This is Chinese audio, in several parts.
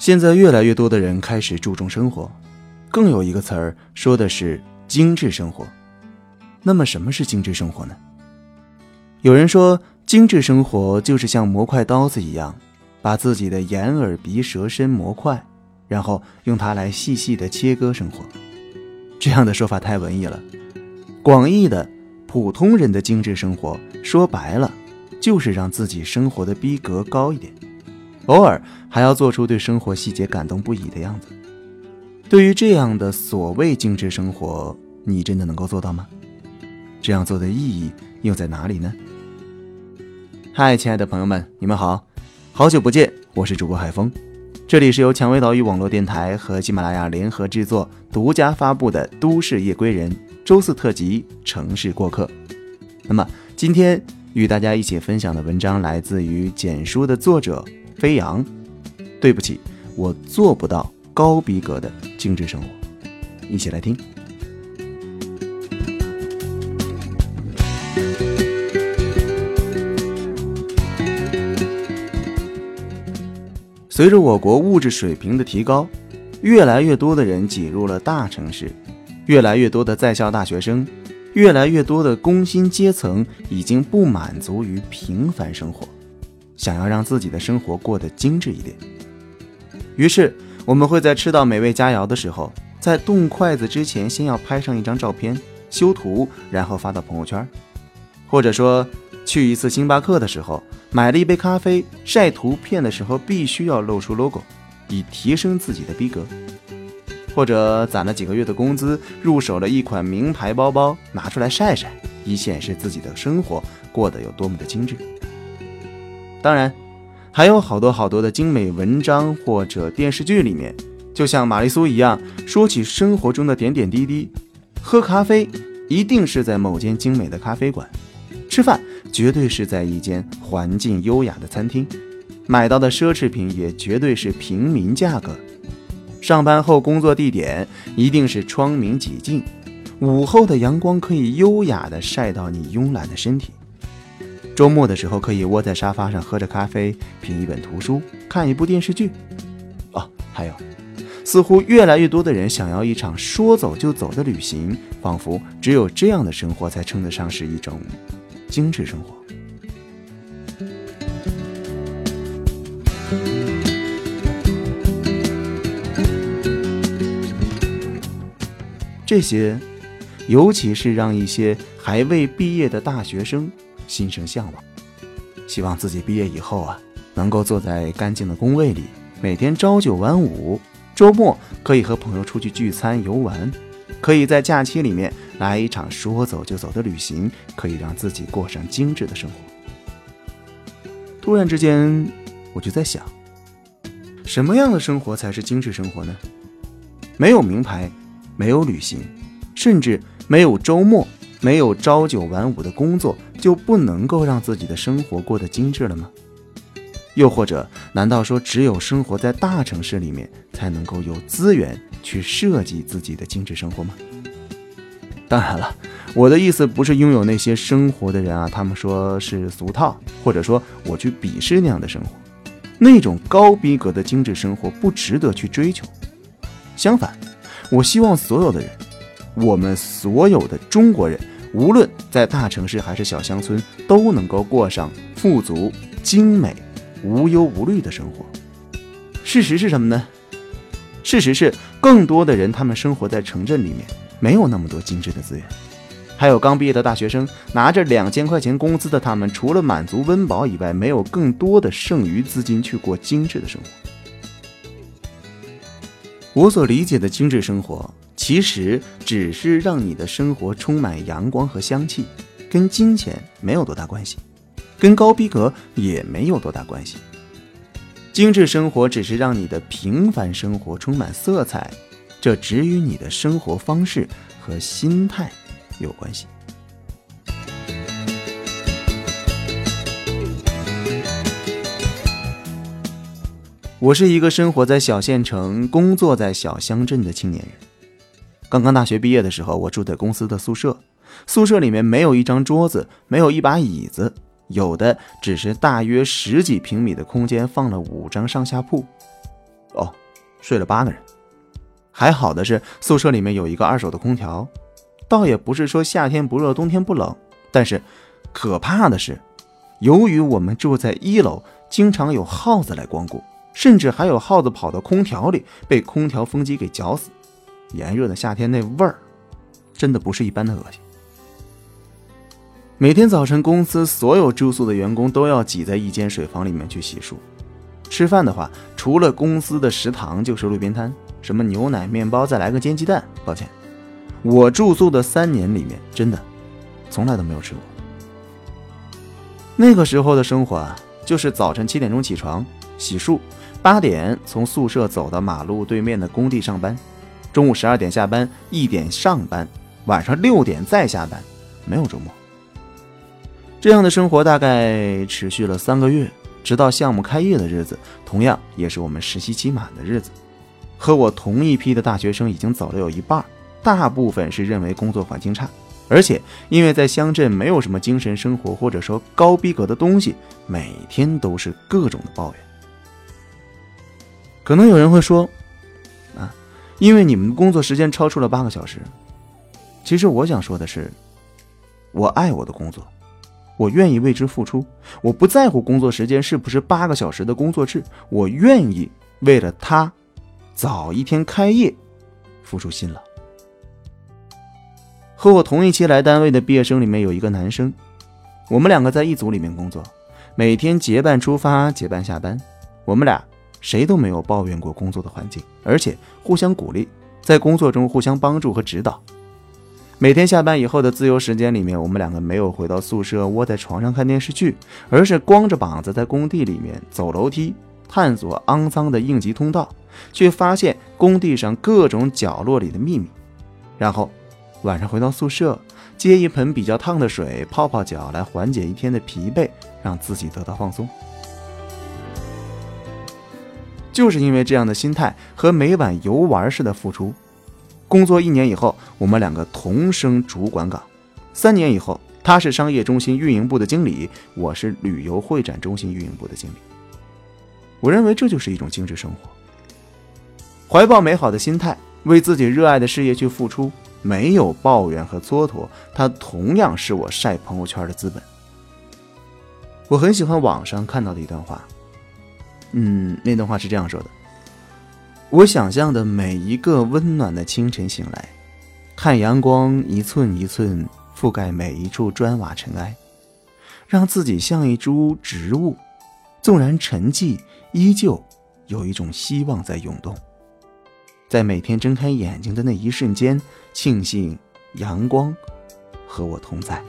现在越来越多的人开始注重生活，更有一个词儿说的是精致生活。那么什么是精致生活呢？有人说，精致生活就是像磨块刀子一样，把自己的眼耳鼻舌身磨快，然后用它来细细的切割生活。这样的说法太文艺了。广义的普通人的精致生活，说白了，就是让自己生活的逼格高一点。偶尔还要做出对生活细节感动不已的样子。对于这样的所谓精致生活，你真的能够做到吗？这样做的意义又在哪里呢？嗨，亲爱的朋友们，你们好，好久不见，我是主播海峰，这里是由蔷薇岛屿网络电台和喜马拉雅联合制作、独家发布的《都市夜归人》周四特辑《城市过客》。那么今天与大家一起分享的文章来自于简书的作者。飞扬，对不起，我做不到高逼格的精致生活。一起来听。随着我国物质水平的提高，越来越多的人挤入了大城市，越来越多的在校大学生，越来越多的工薪阶层已经不满足于平凡生活。想要让自己的生活过得精致一点，于是我们会在吃到美味佳肴的时候，在动筷子之前，先要拍上一张照片，修图，然后发到朋友圈；或者说，去一次星巴克的时候，买了一杯咖啡，晒图片的时候必须要露出 logo，以提升自己的逼格；或者攒了几个月的工资，入手了一款名牌包包，拿出来晒晒，以显示自己的生活过得有多么的精致。当然，还有好多好多的精美文章或者电视剧里面，就像玛丽苏一样，说起生活中的点点滴滴。喝咖啡一定是在某间精美的咖啡馆，吃饭绝对是在一间环境优雅的餐厅，买到的奢侈品也绝对是平民价格。上班后工作地点一定是窗明几净，午后的阳光可以优雅的晒到你慵懒的身体。周末的时候，可以窝在沙发上喝着咖啡，品一本图书，看一部电视剧。哦，还有，似乎越来越多的人想要一场说走就走的旅行，仿佛只有这样的生活才称得上是一种精致生活。这些，尤其是让一些还未毕业的大学生。心生向往，希望自己毕业以后啊，能够坐在干净的工位里，每天朝九晚五，周末可以和朋友出去聚餐游玩，可以在假期里面来一场说走就走的旅行，可以让自己过上精致的生活。突然之间，我就在想，什么样的生活才是精致生活呢？没有名牌，没有旅行，甚至没有周末。没有朝九晚五的工作，就不能够让自己的生活过得精致了吗？又或者，难道说只有生活在大城市里面，才能够有资源去设计自己的精致生活吗？当然了，我的意思不是拥有那些生活的人啊，他们说是俗套，或者说我去鄙视那样的生活，那种高逼格的精致生活不值得去追求。相反，我希望所有的人，我们所有的中国人。无论在大城市还是小乡村，都能够过上富足、精美、无忧无虑的生活。事实是什么呢？事实是，更多的人他们生活在城镇里面，没有那么多精致的资源。还有刚毕业的大学生，拿着两千块钱工资的他们，除了满足温饱以外，没有更多的剩余资金去过精致的生活。我所理解的精致生活。其实只是让你的生活充满阳光和香气，跟金钱没有多大关系，跟高逼格也没有多大关系。精致生活只是让你的平凡生活充满色彩，这只与你的生活方式和心态有关系。我是一个生活在小县城、工作在小乡镇的青年人。刚刚大学毕业的时候，我住在公司的宿舍，宿舍里面没有一张桌子，没有一把椅子，有的只是大约十几平米的空间，放了五张上下铺。哦，睡了八个人。还好的是宿舍里面有一个二手的空调，倒也不是说夏天不热冬天不冷，但是可怕的是，由于我们住在一楼，经常有耗子来光顾，甚至还有耗子跑到空调里被空调风机给搅死。炎热的夏天那味儿，真的不是一般的恶心。每天早晨，公司所有住宿的员工都要挤在一间水房里面去洗漱。吃饭的话，除了公司的食堂，就是路边摊，什么牛奶、面包，再来个煎鸡蛋。抱歉，我住宿的三年里面，真的从来都没有吃过。那个时候的生活啊，就是早晨七点钟起床洗漱，八点从宿舍走到马路对面的工地上班，中午十二点下班，一点上班，晚上六点再下班，没有周末。这样的生活大概持续了三个月，直到项目开业的日子，同样也是我们实习期满的日子。和我同一批的大学生已经走了有一半，大部分是认为工作环境差，而且因为在乡镇没有什么精神生活或者说高逼格的东西，每天都是各种的抱怨。可能有人会说，因为你们的工作时间超出了八个小时。其实我想说的是，我爱我的工作。我愿意为之付出，我不在乎工作时间是不是八个小时的工作制，我愿意为了他早一天开业付出辛劳。和我同一期来单位的毕业生里面有一个男生，我们两个在一组里面工作，每天结伴出发，结伴下班，我们俩谁都没有抱怨过工作的环境，而且互相鼓励，在工作中互相帮助和指导。每天下班以后的自由时间里面，我们两个没有回到宿舍窝在床上看电视剧，而是光着膀子在工地里面走楼梯，探索肮脏的应急通道，去发现工地上各种角落里的秘密。然后晚上回到宿舍，接一盆比较烫的水泡泡脚，来缓解一天的疲惫，让自己得到放松。就是因为这样的心态和每晚游玩似的付出。工作一年以后，我们两个同升主管岗。三年以后，他是商业中心运营部的经理，我是旅游会展中心运营部的经理。我认为这就是一种精致生活。怀抱美好的心态，为自己热爱的事业去付出，没有抱怨和蹉跎，它同样是我晒朋友圈的资本。我很喜欢网上看到的一段话，嗯，那段话是这样说的。我想象的每一个温暖的清晨醒来，看阳光一寸一寸覆盖每一处砖瓦尘埃，让自己像一株植物，纵然沉寂，依旧有一种希望在涌动。在每天睁开眼睛的那一瞬间，庆幸阳光和我同在。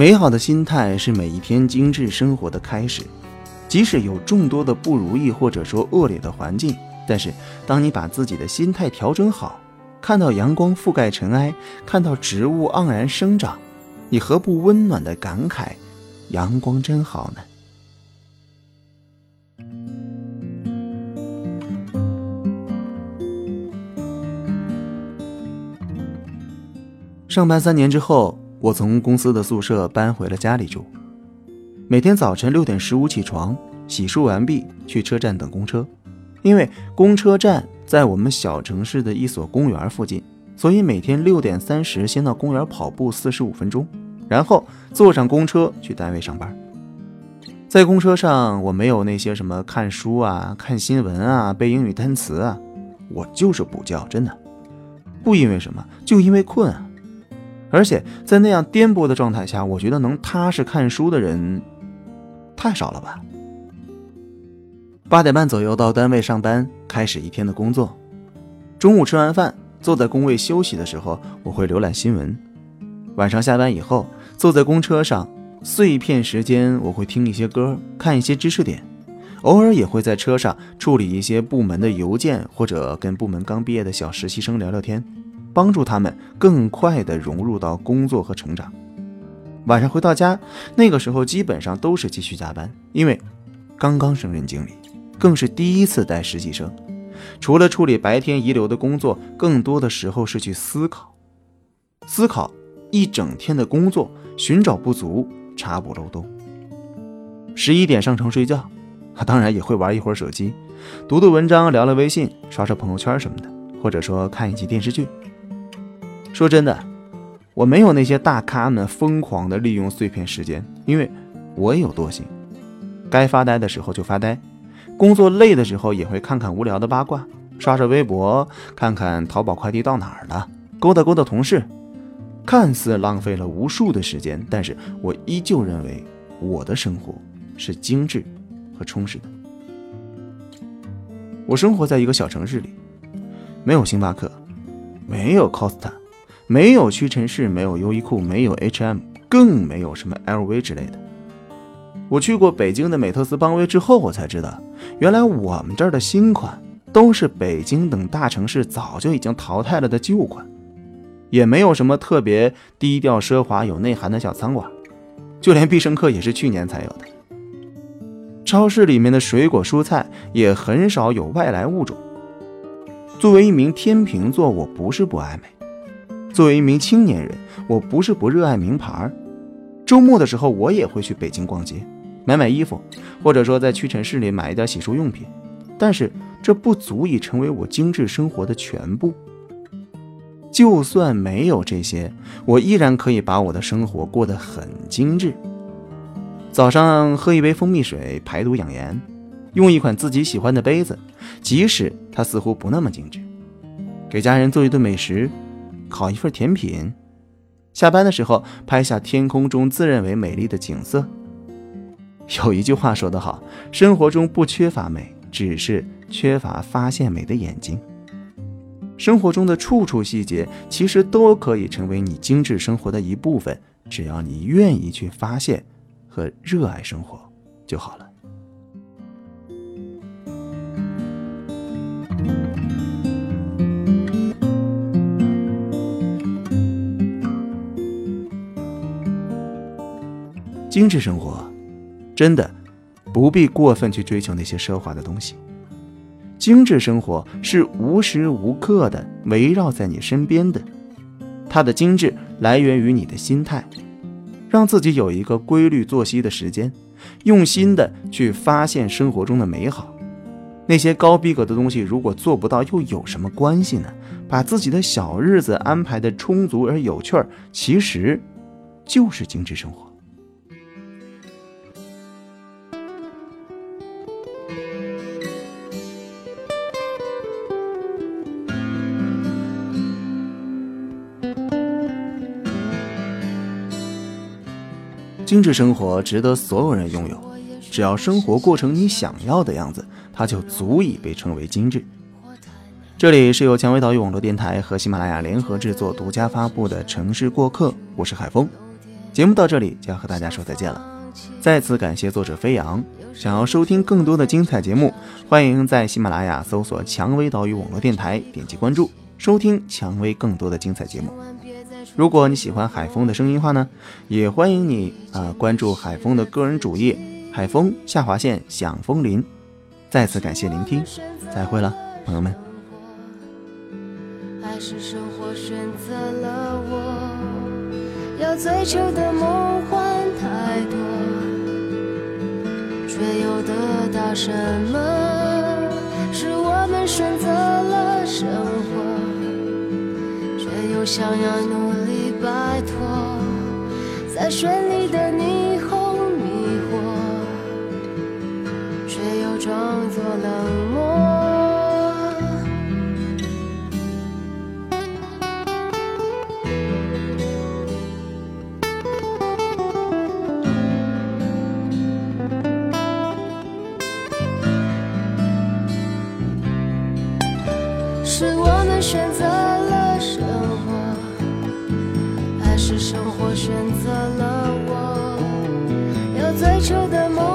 美好的心态是每一天精致生活的开始，即使有众多的不如意或者说恶劣的环境，但是当你把自己的心态调整好，看到阳光覆盖尘埃，看到植物盎然生长，你何不温暖的感慨：阳光真好呢？上班三年之后。我从公司的宿舍搬回了家里住，每天早晨六点十五起床，洗漱完毕去车站等公车。因为公车站在我们小城市的一所公园附近，所以每天六点三十先到公园跑步四十五分钟，然后坐上公车去单位上班。在公车上，我没有那些什么看书啊、看新闻啊、背英语单词啊，我就是补觉，真的，不因为什么，就因为困啊。而且在那样颠簸的状态下，我觉得能踏实看书的人太少了吧。八点半左右到单位上班，开始一天的工作。中午吃完饭，坐在工位休息的时候，我会浏览新闻。晚上下班以后，坐在公车上，碎片时间我会听一些歌，看一些知识点，偶尔也会在车上处理一些部门的邮件，或者跟部门刚毕业的小实习生聊聊天。帮助他们更快地融入到工作和成长。晚上回到家，那个时候基本上都是继续加班，因为刚刚升任经理，更是第一次带实习生。除了处理白天遗留的工作，更多的时候是去思考，思考一整天的工作，寻找不足，查补漏洞。十一点上床睡觉，当然也会玩一会儿手机，读读文章，聊聊微信，刷刷朋友圈什么的，或者说看一集电视剧。说真的，我没有那些大咖们疯狂的利用碎片时间，因为我也有惰性，该发呆的时候就发呆，工作累的时候也会看看无聊的八卦，刷刷微博，看看淘宝快递到哪儿了，勾搭勾搭同事。看似浪费了无数的时间，但是我依旧认为我的生活是精致和充实的。我生活在一个小城市里，没有星巴克，没有 Costa，没有屈臣氏，没有优衣库，没有 H&M，更没有什么 LV 之类的。我去过北京的美特斯邦威之后，我才知道，原来我们这儿的新款都是北京等大城市早就已经淘汰了的旧款。也没有什么特别低调奢华有内涵的小餐馆，就连必胜客也是去年才有的。超市里面的水果蔬菜也很少有外来物种。作为一名天秤座，我不是不爱美；作为一名青年人，我不是不热爱名牌。周末的时候，我也会去北京逛街，买买衣服，或者说在屈臣氏里买一点洗漱用品。但是这不足以成为我精致生活的全部。就算没有这些，我依然可以把我的生活过得很精致。早上喝一杯蜂蜜水排毒养颜，用一款自己喜欢的杯子，即使它似乎不那么精致。给家人做一顿美食，烤一份甜品。下班的时候拍下天空中自认为美丽的景色。有一句话说得好，生活中不缺乏美，只是缺乏发现美的眼睛。生活中的处处细节，其实都可以成为你精致生活的一部分，只要你愿意去发现和热爱生活就好了。精致生活，真的不必过分去追求那些奢华的东西。精致生活是无时无刻的围绕在你身边的，它的精致来源于你的心态，让自己有一个规律作息的时间，用心的去发现生活中的美好。那些高逼格的东西如果做不到，又有什么关系呢？把自己的小日子安排的充足而有趣儿，其实就是精致生活。精致生活值得所有人拥有，只要生活过成你想要的样子，它就足以被称为精致。这里是由蔷薇岛屿网络电台和喜马拉雅联合制作、独家发布的《城市过客》，我是海峰。节目到这里就要和大家说再见了，再次感谢作者飞扬。想要收听更多的精彩节目，欢迎在喜马拉雅搜索“蔷薇岛屿网络电台”，点击关注，收听蔷薇更多的精彩节目。如果你喜欢海风的声音话呢，也欢迎你啊关注海风的个人主页“海风下划线响风林”。再次感谢聆听，再会了，朋友们。还是生活选择了我，要追求的梦幻太多，却又得到什么？是我们选择了生活，却又想要努力。摆脱在绚丽的你最初的梦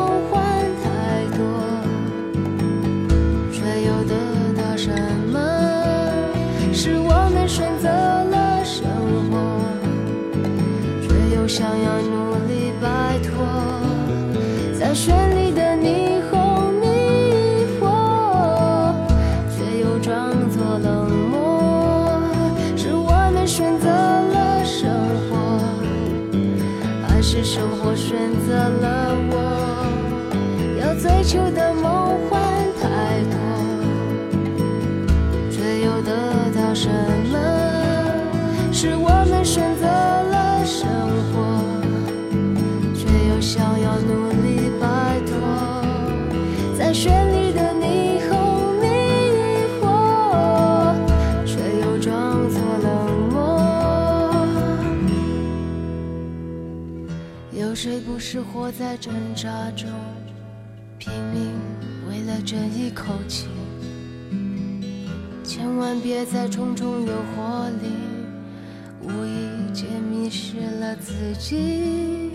求的梦幻太多，却又得到什么？是我们选择了生活，却又想要努力摆脱。在绚丽的霓虹迷惑，却又装作冷漠。有谁不是活在挣扎中？拼命为了这一口气？千万别在重重诱惑里，无意间迷失了自己。